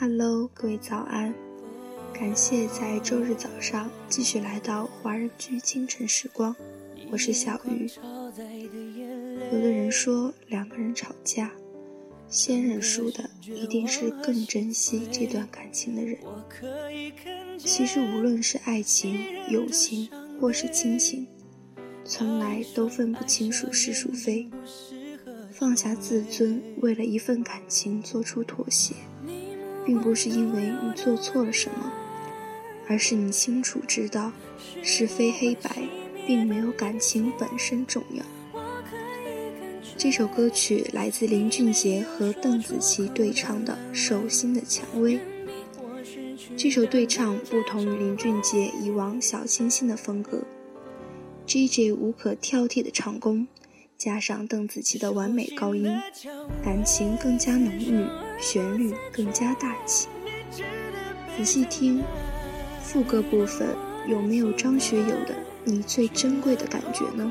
Hello，各位早安！感谢在周日早上继续来到华人居清晨时光，我是小鱼。有的人说，两个人吵架，先认输的一定是更珍惜这段感情的人。其实，无论是爱情、友情，或是亲情。从来都分不清孰是孰非，放下自尊，为了一份感情做出妥协，并不是因为你做错了什么，而是你清楚知道是非黑白，并没有感情本身重要。这首歌曲来自林俊杰和邓紫棋对唱的《手心的蔷薇》。这首对唱不同于林俊杰以往小清新的风格。J.J 无可挑剔的唱功，加上邓紫棋的完美高音，感情更加浓郁，旋律更加大气。仔细听，副歌部分有没有张学友的“你最珍贵的感觉”呢？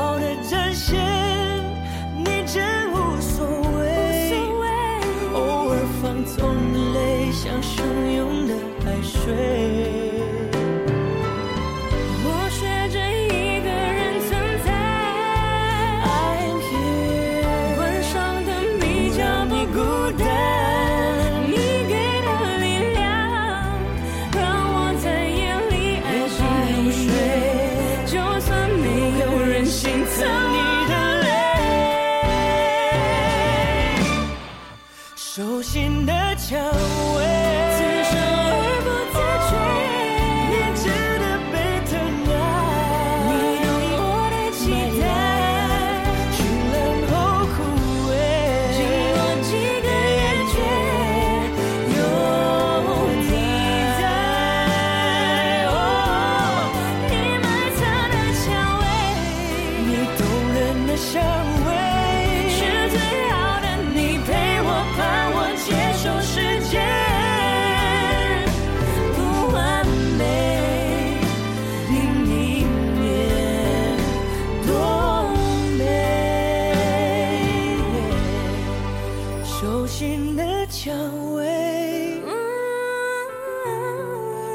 现，你真无所谓，偶尔放纵的泪像汹涌的海水。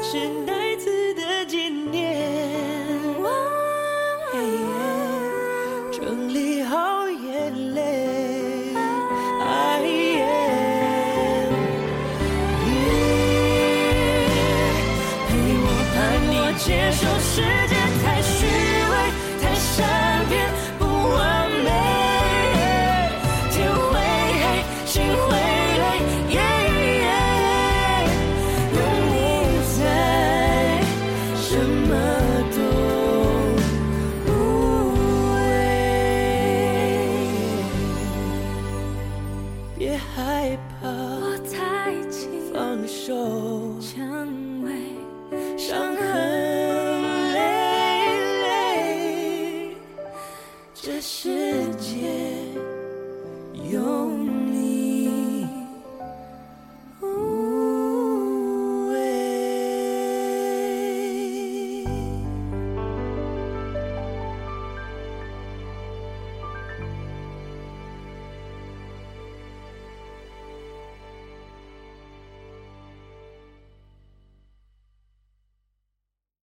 是孩子的纪念。整理好眼泪。你陪我伴我接受世界太。承受成为伤痕累累这世界有